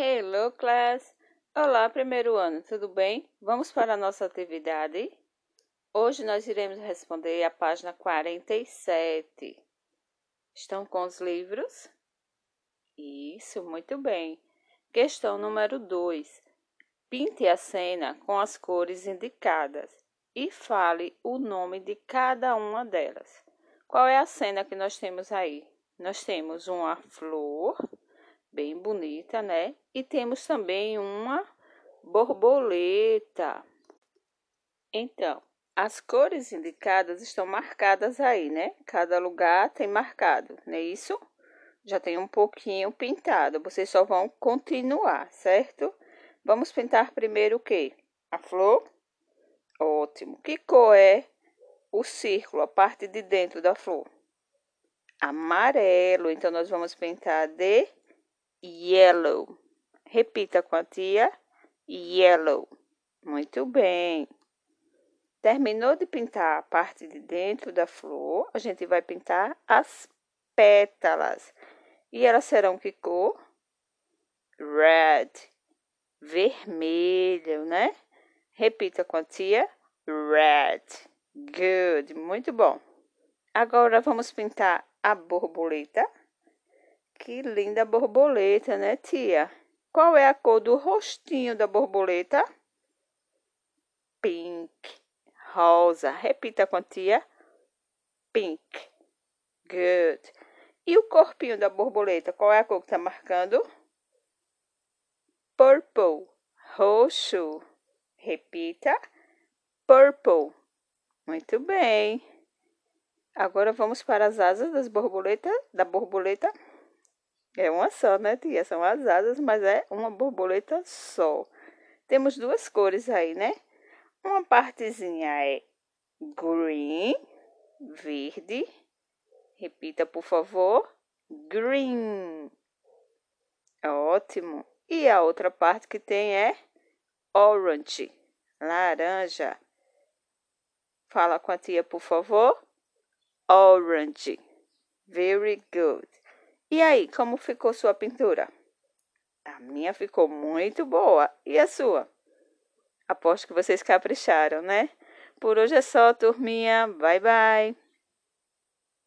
Hello, class! Olá, primeiro ano, tudo bem? Vamos para a nossa atividade? Hoje nós iremos responder a página 47. Estão com os livros? Isso, muito bem. Questão número 2. Pinte a cena com as cores indicadas e fale o nome de cada uma delas. Qual é a cena que nós temos aí? Nós temos uma flor bem bonita, né? E temos também uma borboleta. Então, as cores indicadas estão marcadas aí, né? Cada lugar tem marcado, não é isso? Já tem um pouquinho pintado. Vocês só vão continuar, certo? Vamos pintar primeiro o quê? A flor? Ótimo. Que cor é o círculo, a parte de dentro da flor? Amarelo. Então, nós vamos pintar de yellow. Repita com a tia. Yellow. Muito bem. Terminou de pintar a parte de dentro da flor, a gente vai pintar as pétalas. E elas serão que cor? Red. Vermelho, né? Repita com a tia. Red. Good. Muito bom. Agora vamos pintar a borboleta. Que linda borboleta, né, tia? Qual é a cor do rostinho da borboleta? Pink. Rosa. Repita com a tia. Pink. Good. E o corpinho da borboleta, qual é a cor que está marcando? Purple. Roxo. Repita. Purple. Muito bem. Agora vamos para as asas das borboletas, da borboleta. É uma só, né, tia? São as asas, mas é uma borboleta só. Temos duas cores aí, né? Uma partezinha é green, verde. Repita, por favor. Green. Ótimo. E a outra parte que tem é orange, laranja. Fala com a tia, por favor. Orange. Very good. E aí, como ficou sua pintura? A minha ficou muito boa. E a sua? Aposto que vocês capricharam, né? Por hoje é só, turminha. Bye, bye.